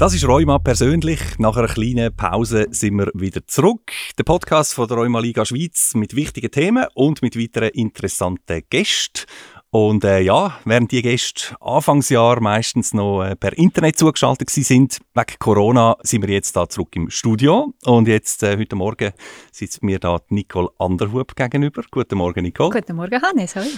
Das ist Rheuma persönlich. Nach einer kleinen Pause sind wir wieder zurück. Der Podcast von der Rheuma Liga Schweiz mit wichtigen Themen und mit weiteren interessanten Gästen. Und äh, ja, während die Gäste Anfangsjahr meistens noch äh, per Internet zugeschaltet sind, wegen Corona sind wir jetzt da zurück im Studio. Und jetzt, äh, heute Morgen, sitzt mir da Nicole Anderhub gegenüber. Guten Morgen, Nicole. Guten Morgen, Hannes. Hallo.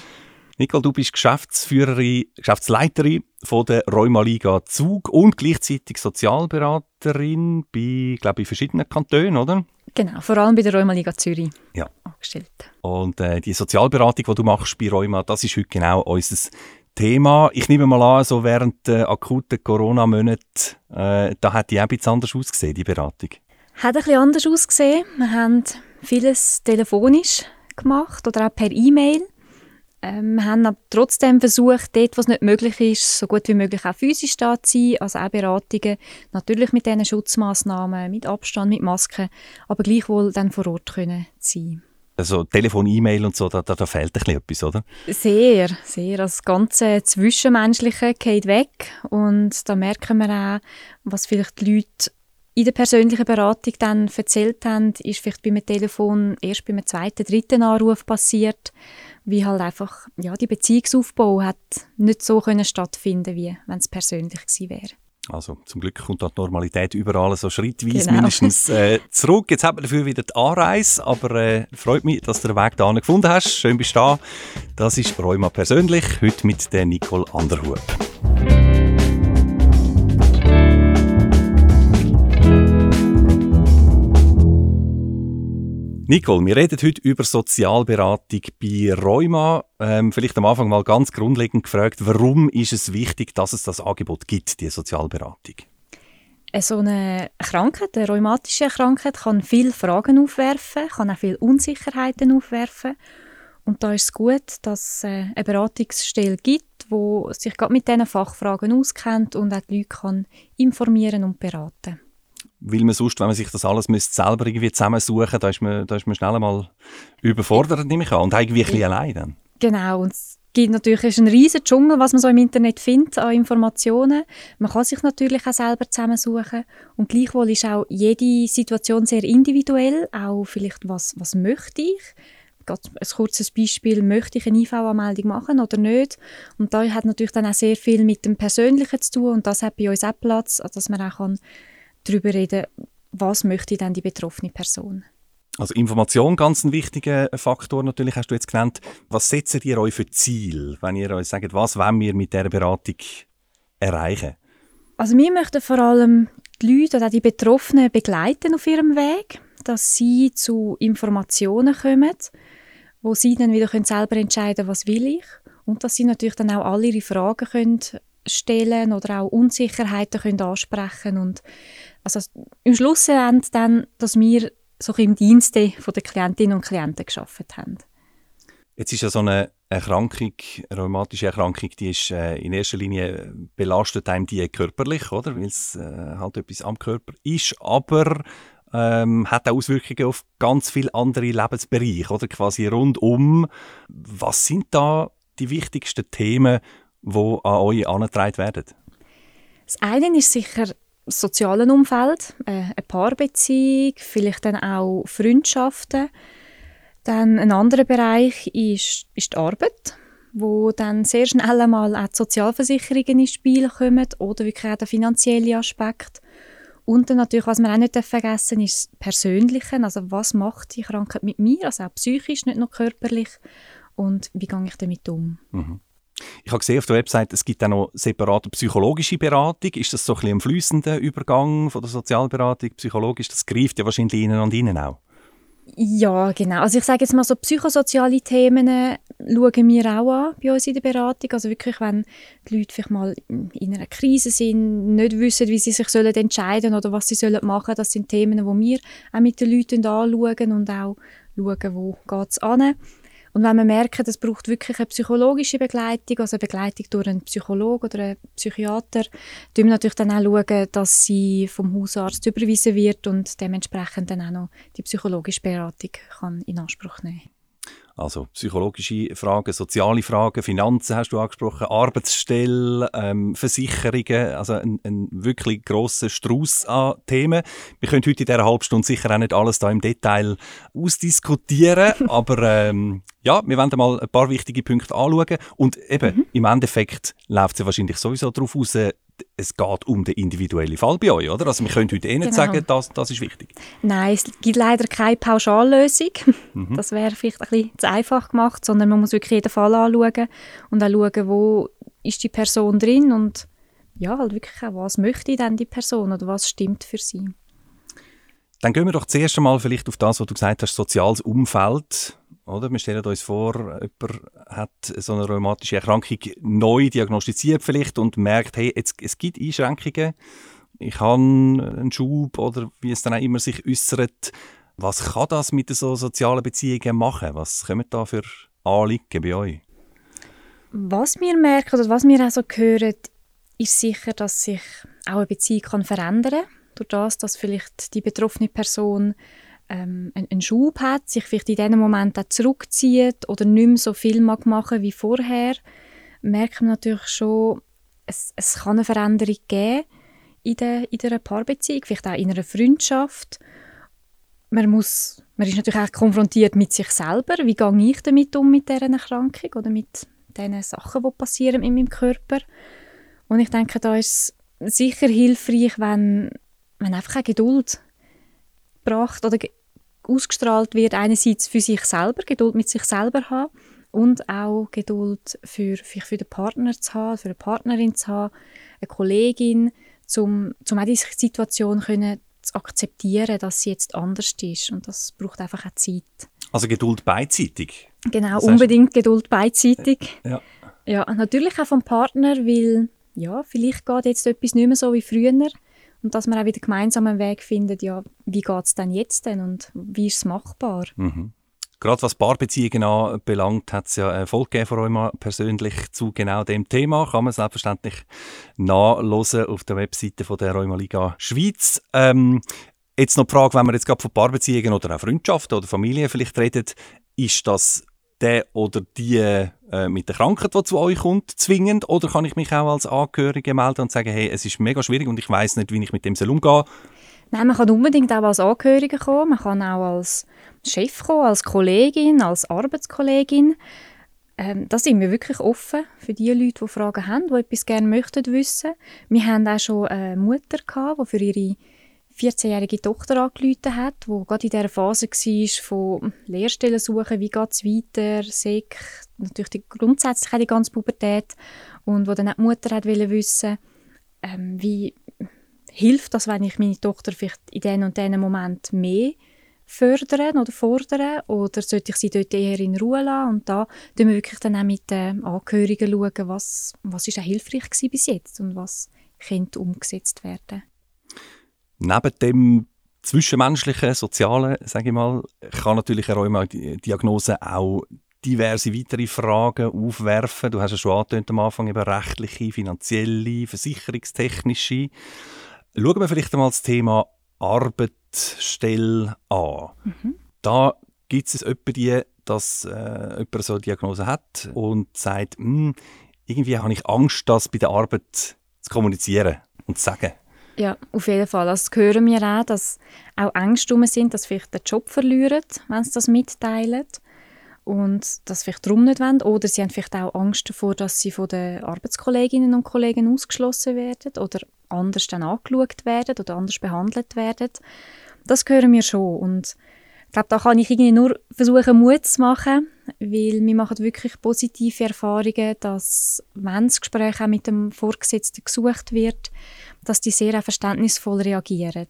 Nicole, du bist Geschäftsführerin, Geschäftsleiterin von der Rheumaliga Zug und gleichzeitig Sozialberaterin bei, glaube ich, verschiedenen Kantonen, oder? Genau, vor allem bei der Rheumaliga Zürich ja. angestellt. Und äh, die Sozialberatung, die du machst bei Rheuma, das ist heute genau unser Thema. Ich nehme mal an, so während der akuten Corona-Monate, äh, da hat die auch ein bisschen anders ausgesehen, die Beratung. Hat ein bisschen anders ausgesehen. Wir haben vieles telefonisch gemacht oder auch per E-Mail. Ähm, wir haben aber trotzdem versucht, dort, was nicht möglich ist, so gut wie möglich auch physisch da zu sein, also auch Beratungen, natürlich mit diesen Schutzmaßnahmen, mit Abstand, mit Masken, aber gleichwohl dann vor Ort können sein. Also Telefon, E-Mail und so, da, da, da fehlt ein bisschen etwas, oder? Sehr, sehr. Also das ganze Zwischenmenschliche geht weg und da merken wir auch, was vielleicht die Leute in der persönlichen Beratung dann erzählt haben, ist vielleicht beim Telefon erst beim zweiten, dritten Anruf passiert wie halt einfach ja, die Beziehungsaufbau hat nicht so können stattfinden wie wenn es persönlich gewesen wäre. Also zum Glück kommt die Normalität überall so schrittweise genau. mindestens äh, zurück. Jetzt haben wir dafür wieder die Anreise, aber äh, freut mich, dass du den Weg da gefunden hast. Schön bist du da. Das ist Rheuma persönlich, heute mit der Nicole Anderhub. Nicole, wir reden heute über Sozialberatung bei Rheuma. Ähm, vielleicht am Anfang mal ganz grundlegend gefragt, warum ist es wichtig, dass es das Angebot gibt, die Sozialberatung? So eine Krankheit, eine rheumatische Krankheit, kann viele Fragen aufwerfen, kann auch viele Unsicherheiten aufwerfen. Und da ist es gut, dass es äh, eine Beratungsstelle gibt, die sich gerade mit diesen Fachfragen auskennt und auch die Leute kann informieren und beraten kann weil man sonst, wenn man sich das alles müsste, selber irgendwie zusammensuchen da ist man, da ist man schnell mal überfordert, nehme ich an, und irgendwie ein bisschen allein dann. Genau, und es gibt natürlich es ist ein riesiger Dschungel, was man so im Internet findet an Informationen. Man kann sich natürlich auch selber zusammensuchen und gleichwohl ist auch jede Situation sehr individuell, auch vielleicht, was, was möchte ich ein kurzes Beispiel, möchte ich eine IV-Anmeldung machen oder nicht? Und da hat natürlich dann auch sehr viel mit dem Persönlichen zu tun und das hat bei uns auch Platz, dass man auch kann darüber reden, was möchte dann die betroffene Person. Also Information, ganz ein wichtiger Faktor natürlich, hast du jetzt genannt. Was setzt ihr euch für Ziel, wenn ihr euch sagt, was wollen wir mit dieser Beratung erreichen? Also wir möchten vor allem die Leute oder die Betroffenen begleiten auf ihrem Weg, dass sie zu Informationen kommen, wo sie dann wieder selber entscheiden können, was will ich und dass sie natürlich dann auch alle ihre Fragen können stellen oder auch Unsicherheiten können ansprechen und also im Schluss dann, dass wir so im Dienste der Klientinnen und Klienten geschafft haben. Jetzt ist ja so eine Erkrankung, eine rheumatische Erkrankung, die ist äh, in erster Linie belastet einem die körperlich, oder? Weil es äh, halt etwas am Körper ist, aber ähm, hat auch Auswirkungen auf ganz viele andere Lebensbereiche, oder? Quasi rundum. Was sind da die wichtigsten Themen, die an euch angetragen werden? Das eine ist sicher das soziale Umfeld, äh, eine Paarbeziehung, vielleicht dann auch Freundschaften. Dann ein anderer Bereich ist, ist die Arbeit, wo dann sehr schnell einmal auch die Sozialversicherungen ins Spiel kommen oder wirklich auch der finanzielle Aspekt. Und dann natürlich, was man auch nicht vergessen darf, ist das Persönliche. Also was macht die Krankheit mit mir, also auch psychisch, nicht nur körperlich. Und wie gehe ich damit um? Mhm. Ich habe gesehen auf der Website, es gibt auch noch separate psychologische Beratung. Ist das so ein, bisschen ein fließender Übergang von der Sozialberatung psychologisch? Das greift ja wahrscheinlich innen und innen auch. Ja, genau. Also ich sage jetzt mal so psychosoziale Themen äh, schauen wir auch an bei uns in der Beratung. Also wirklich, wenn die Leute vielleicht mal in einer Krise sind, nicht wissen, wie sie sich sollen entscheiden oder was sie sollen machen, das sind Themen, die wir auch mit den Leuten anschauen und auch schauen, wo geht es. Und wenn wir merken, es braucht wirklich eine psychologische Begleitung, also eine Begleitung durch einen Psychologen oder einen Psychiater, schauen wir natürlich dann auch, dass sie vom Hausarzt überwiesen wird und dementsprechend dann auch noch die psychologische Beratung kann in Anspruch nehmen Also psychologische Fragen, soziale Fragen, Finanzen hast du angesprochen, Arbeitsstelle, ähm, Versicherungen, also ein, ein wirklich grosser Strauß an Themen. Wir können heute in dieser halben Stunde sicher auch nicht alles da im Detail ausdiskutieren, aber ähm, ja, wir werden mal ein paar wichtige Punkte anschauen und eben mhm. im Endeffekt läuft es ja wahrscheinlich sowieso darauf raus, es geht um den individuellen Fall bei euch, oder? Also wir können heute eh nicht genau. sagen, das, das ist wichtig. Nein, es gibt leider keine Pauschallösung. Mhm. Das wäre vielleicht ein bisschen zu einfach gemacht, sondern man muss wirklich jeden Fall anschauen und auch schauen, wo ist die Person drin und ja, halt wirklich auch, was möchte denn die Person oder was stimmt für sie. Dann gehen wir doch zuerst einmal vielleicht auf das, was du gesagt hast, soziales Umfeld. Oder? Wir stellen uns vor, jemand hat so eine rheumatische Erkrankung neu diagnostiziert vielleicht und merkt, hey, jetzt, es gibt Einschränkungen, ich habe einen Schub oder wie es dann auch immer sich äußert. Was kann das mit so sozialen Beziehungen machen? Was kommen da für Anliegen bei euch? Was wir merken oder was wir auch so hören, ist sicher, dass sich auch eine Beziehung kann verändern kann. Durch das, dass vielleicht die betroffene Person ähm, einen Schub hat, sich vielleicht in diesem Moment auch zurückzieht oder nicht mehr so viel mag machen wie vorher, merkt man natürlich schon, es, es kann eine Veränderung geben in, der, in einer Paarbeziehung, vielleicht auch in einer Freundschaft. Man, muss, man ist natürlich auch konfrontiert mit sich selber. Wie gehe ich damit um mit dieser Erkrankung oder mit den Sachen, die passieren in meinem Körper? Und ich denke, da ist es sicher hilfreich, wenn man einfach eine Geduld braucht oder ausgestrahlt wird, einerseits für sich selber, Geduld mit sich selber haben und auch Geduld für, für, für den Partner zu haben, für eine Partnerin zu haben, eine Kollegin, um, um auch diese Situation können zu akzeptieren, dass sie jetzt anders ist und das braucht einfach auch Zeit. Also Geduld beidseitig? Genau, das unbedingt heißt, Geduld beidseitig. Ja. ja, natürlich auch vom Partner, weil ja, vielleicht geht jetzt etwas nicht mehr so wie früher und dass man auch wieder gemeinsam einen Weg findet, ja, wie geht es denn jetzt denn und wie ist es machbar? Mhm. Gerade was Paarbeziehungen anbelangt, hat es ja eine Folge von euch persönlich zu genau dem Thema. Kann man selbstverständlich nachlesen auf der Webseite von der Rheumaliga Schweiz. Ähm, jetzt noch die Frage, wenn man jetzt gerade von Paarbeziehungen oder auch Freundschaften oder Familie vielleicht redet, ist das der oder die äh, mit der Krankheit, die zu euch kommt, zwingend? Oder kann ich mich auch als Angehörige melden und sagen, hey, es ist mega schwierig und ich weiß nicht, wie ich mit dem umgehen soll? Nein, man kann unbedingt auch als Angehörige kommen, man kann auch als Chef kommen, als Kollegin, als Arbeitskollegin. Ähm, da sind wir wirklich offen für die Leute, die Fragen haben, die etwas gerne möchten wissen. Wir haben auch schon eine Mutter gehabt, die für ihre 14-jährige Tochter angerufen hat, die gerade in dieser Phase war von Lehrstellen suchen, wie geht es weiter, Sek, natürlich die, grundsätzlich die ganze Pubertät und wo dann auch die Mutter hat wissen ähm, wie hilft das, wenn ich meine Tochter vielleicht in diesem und diesem Moment mehr fördern oder fordern oder sollte ich sie dort eher in Ruhe lassen? Und da schauen wir wirklich dann auch mit den Angehörigen schauen, was, was ist auch hilfreich gewesen bis jetzt und was könnte umgesetzt werden Neben dem zwischenmenschlichen, sozialen, sage ich mal, kann natürlich eine Rheuma-Diagnose auch diverse weitere Fragen aufwerfen. Du hast ja schon angetönt am Anfang, eben rechtliche, finanzielle, versicherungstechnische. Schauen wir vielleicht einmal das Thema Arbeitsstelle an. Mhm. Da gibt es etwa die, dass äh, jemand so eine Diagnose hat und sagt, hm, irgendwie habe ich Angst, das bei der Arbeit zu kommunizieren und zu sagen. Ja, auf jeden Fall. Also, das hören wir auch, dass auch Ängste sind, dass vielleicht den Job verlieren, wenn sie das mitteilen und das vielleicht darum nicht wollen. Oder sie haben vielleicht auch Angst davor, dass sie von den Arbeitskolleginnen und Kollegen ausgeschlossen werden oder anders dann angeschaut werden oder anders behandelt werden. Das hören wir schon und ich glaube, da kann ich irgendwie nur versuchen, Mut zu machen, weil wir machen wirklich positive Erfahrungen, dass wenn das Gespräch auch mit dem Vorgesetzten gesucht wird, dass die sehr verständnisvoll reagieren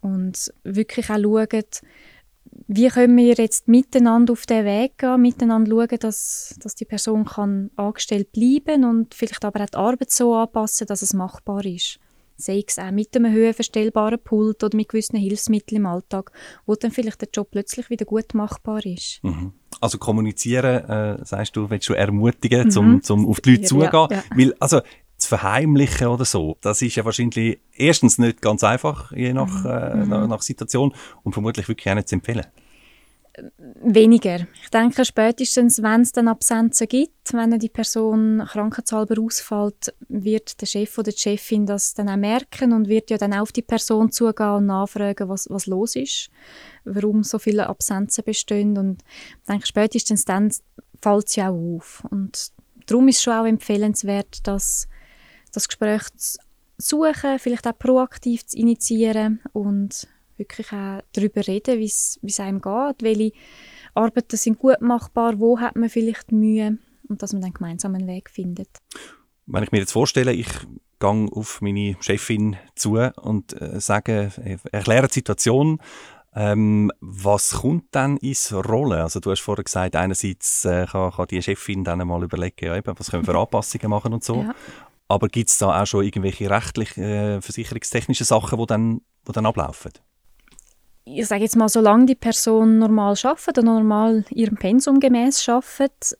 und wirklich auch schauen, wie können wir jetzt miteinander auf den Weg gehen, miteinander schauen, dass, dass die Person kann angestellt bleiben und vielleicht aber auch die Arbeit so anpassen, dass es machbar ist. Sei es auch mit einem höhenverstellbaren Pult oder mit gewissen Hilfsmitteln im Alltag, wo dann vielleicht der Job plötzlich wieder gut machbar ist. Mhm. Also kommunizieren, äh, sagst du, willst du ermutigen, mhm. um zum auf die Leute zugehen? Ja, ja. Weil, also zu verheimlichen oder so, das ist ja wahrscheinlich erstens nicht ganz einfach, je nach, mhm. äh, nach, nach, Situation und vermutlich wirklich auch nicht zu empfehlen. weniger. Ich denke, spätestens, wenn es dann Absenzen gibt, wenn die Person krankheitshalber ausfällt, wird der Chef oder die Chefin das dann auch merken und wird ja dann auf die Person zugehen und nachfragen, was, was los ist, warum so viele Absenzen bestehen. Und ich denke, spätestens dann fällt es ja auch auf. Und darum ist es schon auch empfehlenswert, dass das Gespräch zu suchen, vielleicht auch proaktiv zu initiieren und wirklich auch darüber reden, wie es einem geht, welche Arbeiten sind gut machbar, wo hat man vielleicht Mühe und dass man dann gemeinsam einen Weg findet. Wenn ich mir jetzt vorstelle, ich gehe auf meine Chefin zu und äh, sage, äh, erkläre die Situation, ähm, was kommt dann ins Rollen? Also du hast vorher gesagt, einerseits äh, kann, kann, die Chefin dann mal überlegen, ja, eben, was können wir für Anpassungen machen und so. Ja. Aber gibt es da auch schon irgendwelche rechtlich, äh, versicherungstechnischen Sachen, die dann, die dann ablaufen? ich sage jetzt mal, solange die Person normal arbeitet und normal ihrem Pensum gemäß arbeitet,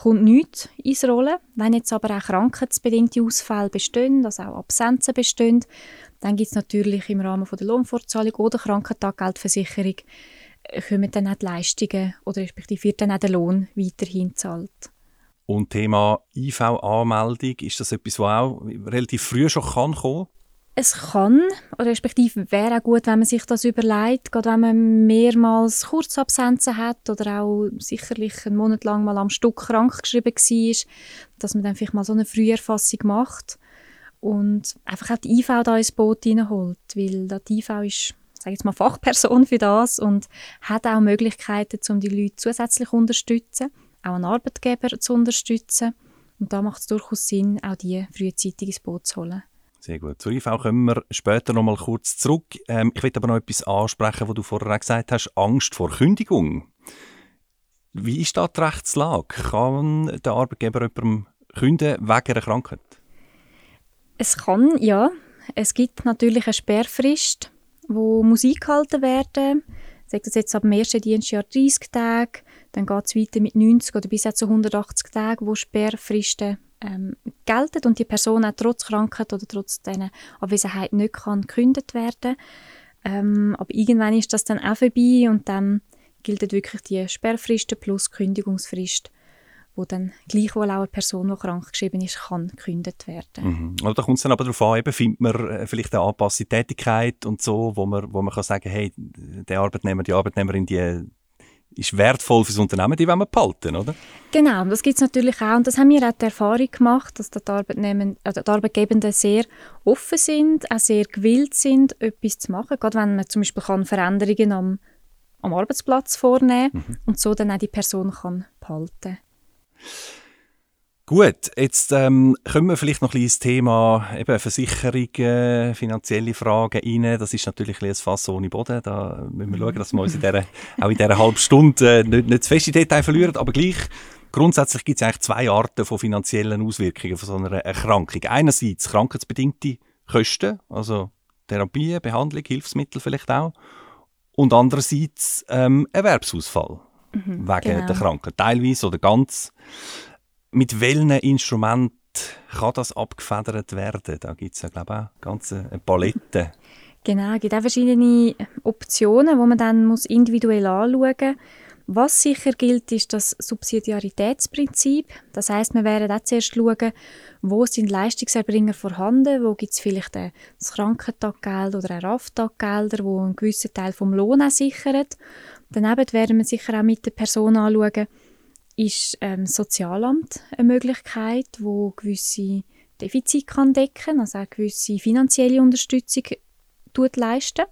kommt nichts ins Rollen. Wenn jetzt aber auch krankheitsbedingte Ausfälle bestehen, also auch Absenzen bestehen, dann gibt es natürlich im Rahmen von der Lohnfortzahlung oder Krankentaggeldversicherung äh, kommen dann auch die Leistungen oder respektive wird dann auch der Lohn weiterhin gezahlt. Und Thema IV-Anmeldung, ist das etwas, was auch relativ früh schon kann kommen? Es kann, oder respektive wäre auch gut, wenn man sich das überlegt, gerade wenn man mehrmals Kurzabsenzen hat oder auch sicherlich einen Monat lang mal am Stück krank geschrieben war, dass man dann vielleicht mal so eine Früherfassung macht und einfach auch die IV da ins Boot reinholt, weil die IV ist sage jetzt mal Fachperson für das und hat auch Möglichkeiten, um die Leute zusätzlich zu unterstützen, auch einen Arbeitgeber zu unterstützen und da macht es durchaus Sinn, auch die frühzeitig ins Boot zu holen. Sehr gut. Zur IV kommen wir später noch mal kurz zurück. Ähm, ich will aber noch etwas ansprechen, was du vorher gesagt hast. Angst vor Kündigung. Wie ist da die Rechtslage? Kann der Arbeitgeber jemandem kündigen wegen einer Krankheit? Es kann, ja. Es gibt natürlich eine Sperrfrist, wo muss eingehalten werden. Sagt das jetzt ab dem ersten Dienstjahr 30 Tage, dann geht es weiter mit 90 oder bis zu 180 Tagen, wo Sperrfristen ähm, gelten und die Person auch trotz Krankheit oder trotz dieser Abwesenheit nicht kann gekündigt werden ähm, Aber irgendwann ist das dann auch vorbei und dann gilt wirklich die Sperrfristen plus Kündigungsfrist wo dann gleichwohl auch eine Person, die krank geschrieben ist, kann gekündigt werden. Mhm. da kommt es dann aber darauf an, eben, findet man äh, vielleicht eine angepasste Tätigkeit und so, wo man, wo man kann sagen, hey, der Arbeitnehmer, die Arbeitnehmerin, die ist wertvoll für das Unternehmen, die wollen wir behalten, oder? Genau, das gibt es natürlich auch. Und das haben wir auch die Erfahrung gemacht, dass die, Arbeitnehmer, also die Arbeitgebenden sehr offen sind, auch sehr gewillt sind, etwas zu machen. Gerade wenn man zum Beispiel kann Veränderungen am, am Arbeitsplatz vornehmen kann mhm. und so dann auch die Person kann behalten kann. Gut, jetzt ähm, kommen wir vielleicht noch ein bisschen ins Thema eben Versicherungen, finanzielle Fragen rein. Das ist natürlich ein, ein Fass ohne Boden. Da müssen wir schauen, dass wir uns in dieser, auch in dieser halben Stunde äh, nicht, nicht zu feste Detail verlieren. Aber gleich, grundsätzlich gibt es eigentlich zwei Arten von finanziellen Auswirkungen von so einer Erkrankung. Einerseits krankheitsbedingte Kosten, also Therapie, Behandlung, Hilfsmittel vielleicht auch. Und andererseits ähm, Erwerbsausfall mhm, wegen genau. der Krankheit, teilweise oder ganz mit welchen Instrumenten kann das abgefedert werden? Da gibt es ja, glaube ich, auch ganze Palette. Genau, es gibt auch verschiedene Optionen, die man dann muss individuell anschauen muss. Was sicher gilt, ist das Subsidiaritätsprinzip. Das heißt, wir werden auch zuerst schauen, wo sind Leistungserbringer vorhanden, wo gibt es vielleicht ein Krankentaggeld oder ein RAF-Taggelder, wo einen gewissen Teil vom Lohn auch sichern. Daneben werden wir sicher auch mit der Person anschauen, ist ähm, Sozialamt eine Möglichkeit, wo gewisse Defizite kann decken, also auch gewisse finanzielle Unterstützung tut leisten.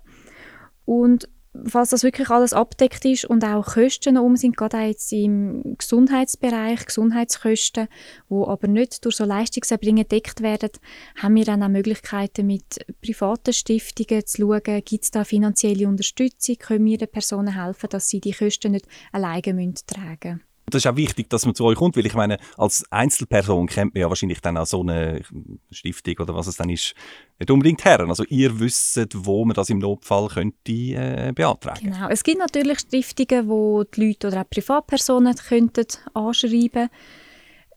Und falls das wirklich alles abdeckt ist und auch Kosten um sind, gerade auch jetzt im Gesundheitsbereich, Gesundheitskosten, wo aber nicht durch so Leistungserbringer gedeckt werden, haben wir dann auch Möglichkeiten mit privaten Stiftungen zu schauen, gibt es da finanzielle Unterstützung, können wir den Personen helfen, dass sie die Kosten nicht alleine tragen müssen. Das ist auch wichtig, dass man zu euch kommt, weil ich meine, als Einzelperson kennt man ja wahrscheinlich dann auch so eine Stiftung oder was es dann ist, nicht unbedingt her. Also ihr wisst, wo man das im Notfall könnte äh, beantragen. Genau. Es gibt natürlich Stiftungen, wo die Leute oder auch Privatpersonen könnten anschreiben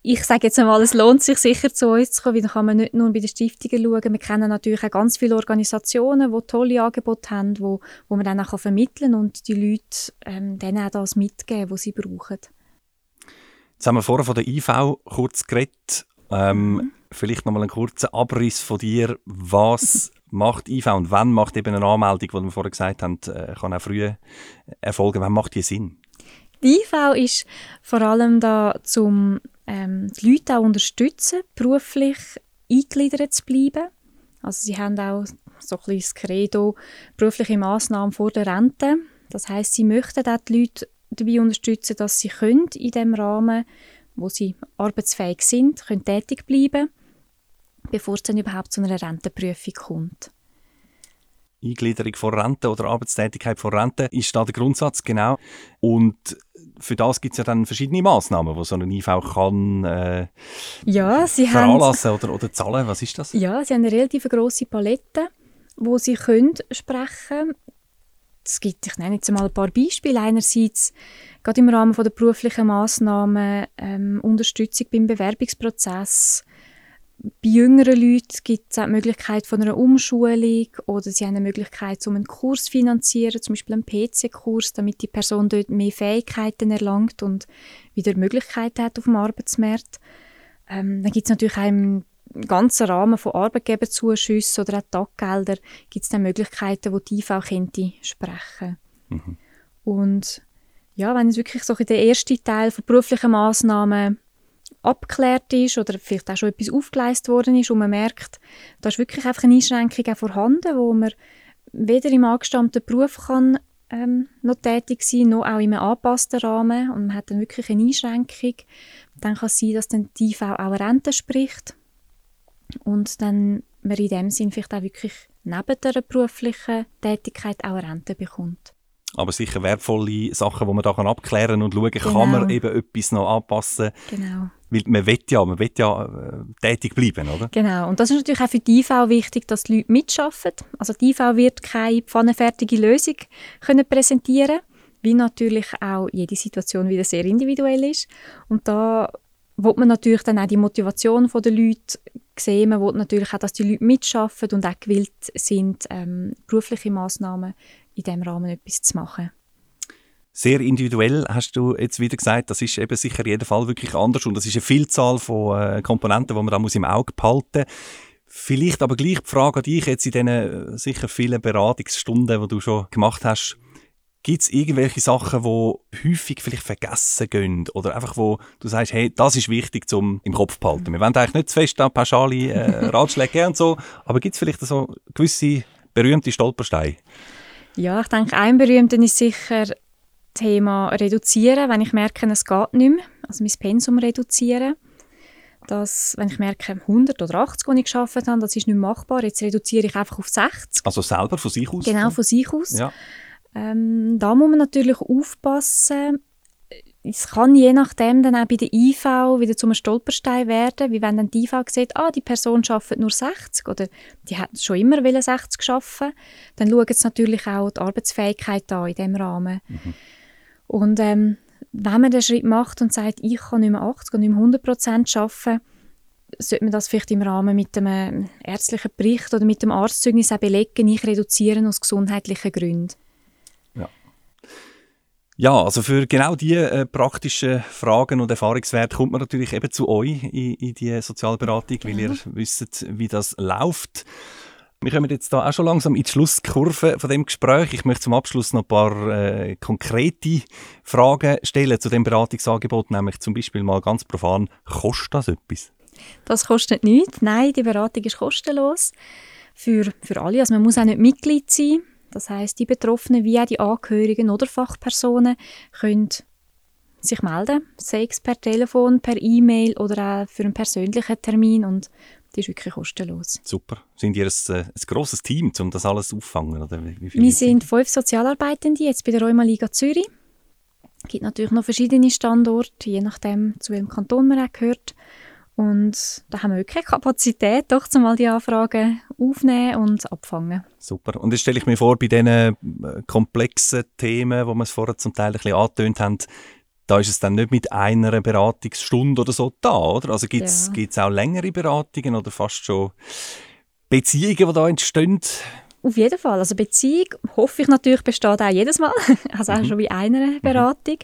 ich sage jetzt einmal, es lohnt sich sicher zu uns zu kommen, weil dann kann man nicht nur bei den Stiftungen schauen, wir kennen natürlich auch ganz viele Organisationen, die tolle Angebote haben, wo, wo man dann auch vermitteln kann und die Leute ähm, denen auch das mitgeben, was sie brauchen. Jetzt haben wir vorher von der IV kurz geredet. Ähm, mhm. Vielleicht noch mal einen kurzen Abriss von dir. Was macht IV und wann macht eben eine Anmeldung, die wir vorher gesagt haben, äh, kann auch früh erfolgen. Wann macht die Sinn? Die IV ist vor allem da, um ähm, die Leute auch unterstützen, beruflich eingegliedert zu bleiben. Also sie haben auch so ein bisschen das Credo berufliche Massnahmen vor der Rente. Das heißt, sie möchten auch die Leute dabei unterstützen, dass sie können in dem Rahmen, wo sie arbeitsfähig sind, können tätig bleiben, bevor es dann überhaupt zu einer Rentenprüfung kommt. Eingliederung von Rente oder Arbeitstätigkeit von Rente ist da der Grundsatz, genau. Und für das gibt es ja dann verschiedene Maßnahmen, die so ein IV kann äh, ja, veranlassen haben, oder, oder zahlen. Was ist das? Ja, sie haben eine relativ grosse Palette, wo sie können sprechen es gibt, ich nenne jetzt mal ein paar Beispiele. Einerseits gerade im Rahmen der beruflichen Massnahmen ähm, Unterstützung beim Bewerbungsprozess, bei jüngeren Leuten gibt es auch die Möglichkeit von einer Umschulung oder sie haben eine Möglichkeit, um einen Kurs zu finanzieren, zum Beispiel einen PC-Kurs, damit die Person dort mehr Fähigkeiten erlangt und wieder Möglichkeiten hat auf dem Arbeitsmarkt. Ähm, dann gibt es natürlich auch im ganzen Rahmen von Arbeitgeberzuschüssen oder auch Taggelder gibt es dann Möglichkeiten, wo die IV könnte sprechen. Mhm. Und ja, wenn es wirklich so in der erste Teil von beruflichen Massnahmen abgeklärt ist oder vielleicht auch schon etwas aufgeleistet worden ist und man merkt, da ist wirklich einfach eine Einschränkung auch vorhanden, wo man weder im angestammten Beruf kann ähm, noch tätig sein, noch auch in einem angepassten Rahmen und man hat dann wirklich eine Einschränkung, dann kann es sein, dass dann die IV auch eine Rente spricht und dann man in dem Sinn vielleicht auch wirklich neben der beruflichen Tätigkeit auch Rente bekommt aber sicher wertvolle Sachen, die man da kann abklären und schauen, genau. kann man eben etwas noch anpassen. Genau. Weil man will ja, man will ja äh, tätig bleiben, oder? Genau. Und das ist natürlich auch für die IV wichtig, dass die Leute mitarbeiten. Also die IV wird keine pfannenfertige Lösung können präsentieren wie natürlich auch jede Situation wieder sehr individuell ist. Und da wird man natürlich dann auch die Motivation der Leute sehen. Man will natürlich auch, dass die Leute mitarbeiten und auch gewillt sind, ähm, berufliche Massnahmen in diesem Rahmen etwas zu machen. Sehr individuell hast du jetzt wieder gesagt, das ist eben sicher jeden Fall wirklich anders und das ist eine Vielzahl von äh, Komponenten, die man da muss im Auge behalten muss. Vielleicht aber gleich die Frage an dich jetzt in diesen äh, sicher vielen Beratungsstunden, die du schon gemacht hast. Gibt es irgendwelche Sachen, die häufig vielleicht vergessen gehen? Oder einfach, wo du sagst, hey, das ist wichtig zum im Kopf behalten. Wir wollen eigentlich nicht zu fest an pauschale äh, Ratschläge und so, aber gibt es vielleicht so gewisse berühmte Stolpersteine? Ja, ich denke, ein berühmter ist sicher das Thema reduzieren, wenn ich merke, es geht nicht mehr. Also mein Pensum reduzieren. Das, wenn ich merke, 100 oder 80, die ich geschafft habe, das ist nicht machbar. Jetzt reduziere ich einfach auf 60. Also selber von sich aus? Genau, von sich aus. Ja. Ähm, da muss man natürlich aufpassen, es kann je nachdem dann auch bei der IV wieder zum Stolperstein werden, wie wenn dann die IV sieht, ah, die Person arbeitet nur 60 oder die hat schon immer 60 arbeiten, dann schaut es natürlich auch die Arbeitsfähigkeit an in diesem Rahmen. Mhm. Und ähm, wenn man den Schritt macht und sagt, ich kann nicht mehr 80 und nicht mehr 100 Prozent arbeiten, sollte man das vielleicht im Rahmen mit einem ärztlichen Bericht oder mit dem Arztzeugnis auch belegen, ich reduzieren aus gesundheitlichen Gründen. Ja, also für genau diese äh, praktischen Fragen und Erfahrungswerte kommt man natürlich eben zu euch in, in die Sozialberatung, weil ihr wisst, wie das läuft. Wir kommen jetzt da auch schon langsam in die Schlusskurve von dem Gespräch. Ich möchte zum Abschluss noch ein paar äh, konkrete Fragen stellen zu dem Beratungsangebot, nämlich zum Beispiel mal ganz profan, kostet das etwas? Das kostet nichts. Nein, die Beratung ist kostenlos für, für alle. Also man muss auch nicht Mitglied sein. Das heißt, die Betroffenen wie auch die Angehörigen oder Fachpersonen können sich melden, sei es per Telefon, per E-Mail oder auch für einen persönlichen Termin und die ist wirklich kostenlos. Super. Sind ihr ein, äh, ein grosses Team, um das alles auffangen? Oder wie, wie Wir sind fünf Sozialarbeitende jetzt bei der Rheuma Liga Zürich. Es gibt natürlich noch verschiedene Standorte, je nachdem, zu welchem Kanton man auch gehört. Und da haben wir wirklich Kapazität, doch zumal die Anfragen aufnehmen und abfangen. Super. Und jetzt stelle ich mir vor, bei diesen äh, komplexen Themen, wo wir es vorher zum Teil ein bisschen angetönt haben, da ist es dann nicht mit einer Beratungsstunde oder so da, oder? Also gibt es ja. auch längere Beratungen oder fast schon Beziehungen, die da entstehen? Auf jeden Fall. Also Beziehung, hoffe ich natürlich, besteht auch jedes Mal. also auch mhm. schon bei einer mhm. Beratung.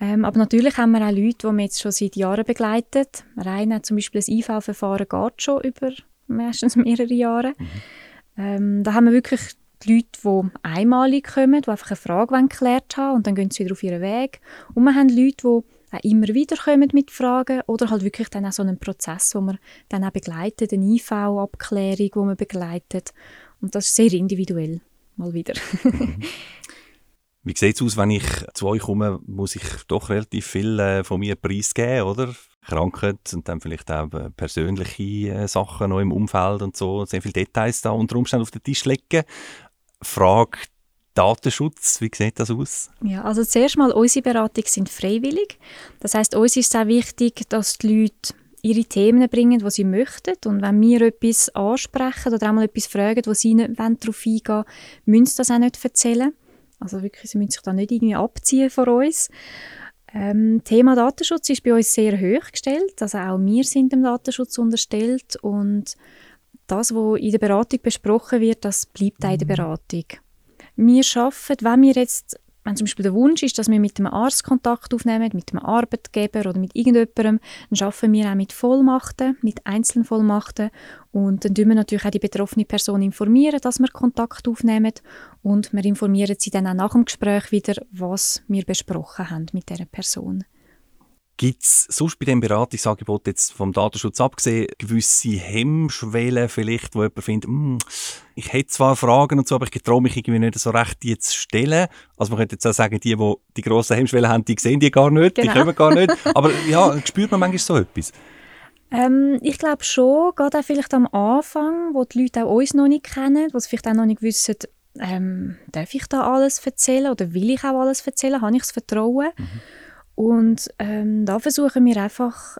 Mhm. Ähm, aber natürlich haben wir auch Leute, die wir jetzt schon seit Jahren begleiten. Rein zum Beispiel das IV-Verfahren geht schon über meistens mehrere Jahre. Mhm. Ähm, da haben wir wirklich die Leute, die einmalig kommen, die einfach eine Frage geklärt haben und dann gehen sie wieder auf ihren Weg. Und wir haben Leute, die auch immer wieder kommen mit Fragen oder halt wirklich dann auch so einen Prozess, wo wir dann auch begleiten, eine IV-Abklärung, wo wir begleitet. Und das ist sehr individuell, mal wieder. Wie sieht es aus, wenn ich zu euch komme, muss ich doch relativ viel äh, von mir preisgeben, oder? Krankheit und dann vielleicht auch äh, persönliche äh, Sachen noch im Umfeld und so, sehr viele Details da unter Umständen auf den Tisch legen. Frage Datenschutz, wie sieht das aus? Ja, also zuerst mal, unsere Beratungen sind freiwillig. Das heißt, uns ist es auch wichtig, dass die Leute ihre Themen bringen, die sie möchten. Und wenn wir etwas ansprechen oder einmal etwas fragen, wo sie nicht darauf eingehen wollen, müssen sie das auch nicht erzählen. Also wirklich, sie müssen sich da nicht irgendwie abziehen von uns. Ähm, Thema Datenschutz ist bei uns sehr hoch gestellt. Also auch wir sind dem Datenschutz unterstellt und das, was in der Beratung besprochen wird, das bleibt auch in der mhm. Beratung. Wir schaffen, wenn wir jetzt, wenn zum Beispiel der Wunsch ist, dass wir mit einem Arzt Kontakt aufnehmen, mit einem Arbeitgeber oder mit irgendjemandem, dann schaffen wir auch mit Vollmachten, mit Einzelvollmachten und dann tun wir natürlich auch die betroffene Person informieren, dass wir Kontakt aufnehmen und wir informieren sie dann auch nach dem Gespräch wieder, was wir besprochen haben mit der Person. Gibt es sonst bei dem Beratungsangebot jetzt vom Datenschutz abgesehen gewisse Hemmschwellen vielleicht, wo jemand findet, hm, ich hätte zwar Fragen und so, aber ich traue mich irgendwie nicht so recht, die zu stellen. Also man könnte jetzt auch sagen, die, die die grossen Hemmschwellen haben, die sehen die gar nicht, genau. die kommen gar nicht. Aber ja, spürt man manchmal so etwas? Ähm, ich glaube schon, gerade auch vielleicht am Anfang, wo die Leute auch uns noch nicht kennen, wo sie vielleicht auch noch nicht wissen, ähm, darf ich da alles erzählen oder will ich auch alles erzählen, habe ich das Vertrauen? Mhm. Und ähm, da versuchen wir einfach,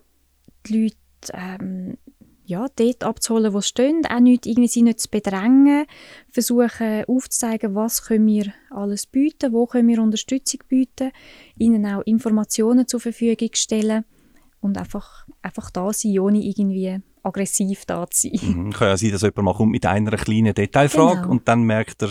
die Leute ähm, ja, dort abzuholen, wo sie stehen, auch nicht irgendwie sie nicht zu bedrängen, versuchen aufzuzeigen, was können wir alles bieten, wo können wir Unterstützung bieten, ihnen auch Informationen zur Verfügung stellen und einfach, einfach da sein, ohne irgendwie aggressiv da zu sein. Mhm. Kann ja sein, dass jemand mal kommt mit einer kleinen Detailfrage genau. und dann merkt er,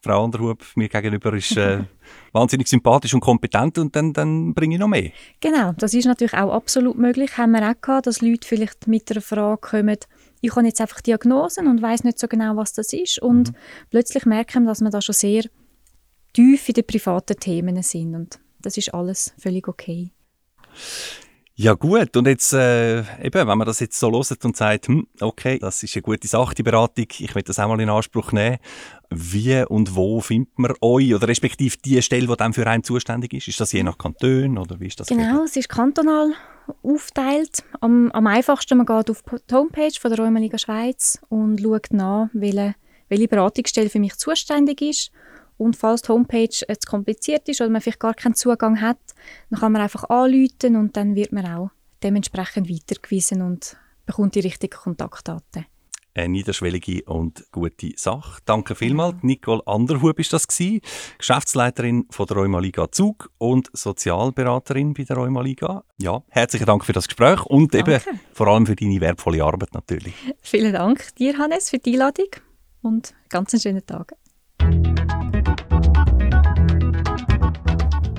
Frau Anderhub mir gegenüber ist äh, wahnsinnig sympathisch und kompetent und dann, dann bringe ich noch mehr. Genau, das ist natürlich auch absolut möglich. Haben wir auch gehabt, dass Leute vielleicht mit einer Frage kommen, ich habe jetzt einfach Diagnosen und weiß nicht so genau, was das ist und mhm. plötzlich merken, dass wir da schon sehr tief in den privaten Themen sind und das ist alles völlig okay. Ja gut, und jetzt äh, eben, wenn man das jetzt so hört und sagt, hm, okay, das ist eine gute Sache, die Beratung, ich will das auch mal in Anspruch nehmen, wie und wo findet man euch oder respektive die Stelle, die dann für einen zuständig ist? Ist das je nach Kanton oder wie ist das? Genau, es ist kantonal aufteilt. Am, am einfachsten, man geht auf die Homepage von der Rheumaliga Schweiz und schaut nach, welche, welche Beratungsstelle für mich zuständig ist und falls die Homepage zu kompliziert ist oder man vielleicht gar keinen Zugang hat, dann kann man einfach anrufen und dann wird man auch dementsprechend weitergewiesen und bekommt die richtigen Kontaktdaten. Eine niederschwellige und gute Sache. Danke vielmals. Nicole Anderhub ist das gewesen, Geschäftsleiterin von der Rheumaliga Zug und Sozialberaterin bei der Rheumaliga. Ja, herzlichen Dank für das Gespräch und Danke. eben vor allem für deine wertvolle Arbeit natürlich. Vielen Dank dir, Hannes, für die Einladung und ganz einen schönen Tag.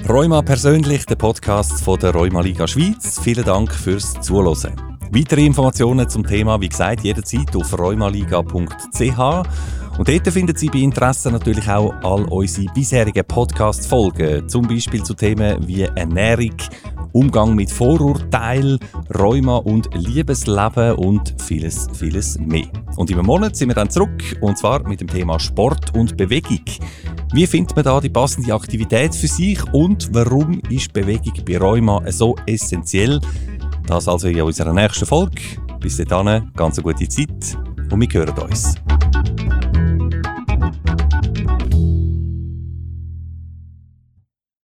Rheuma persönlich, der Podcast von der Rheuma Liga Schweiz. Vielen Dank fürs Zuhören. Weitere Informationen zum Thema, wie gesagt, jederzeit auf rheumaliga.ch. Und dort finden Sie bei Interesse natürlich auch all unsere bisherigen Podcast-Folgen, zum Beispiel zu Themen wie Ernährung, Umgang mit Vorurteilen, Rheuma und Liebesleben und vieles, vieles mehr. Und im Monat sind wir dann zurück, und zwar mit dem Thema Sport und Bewegung. Wie findet man da die passende Aktivität für sich und warum ist Bewegung bei Rheuma so essentiell? Das also in unserer nächsten Folge. Bis dahin, ganz eine gute Zeit und wir hören uns.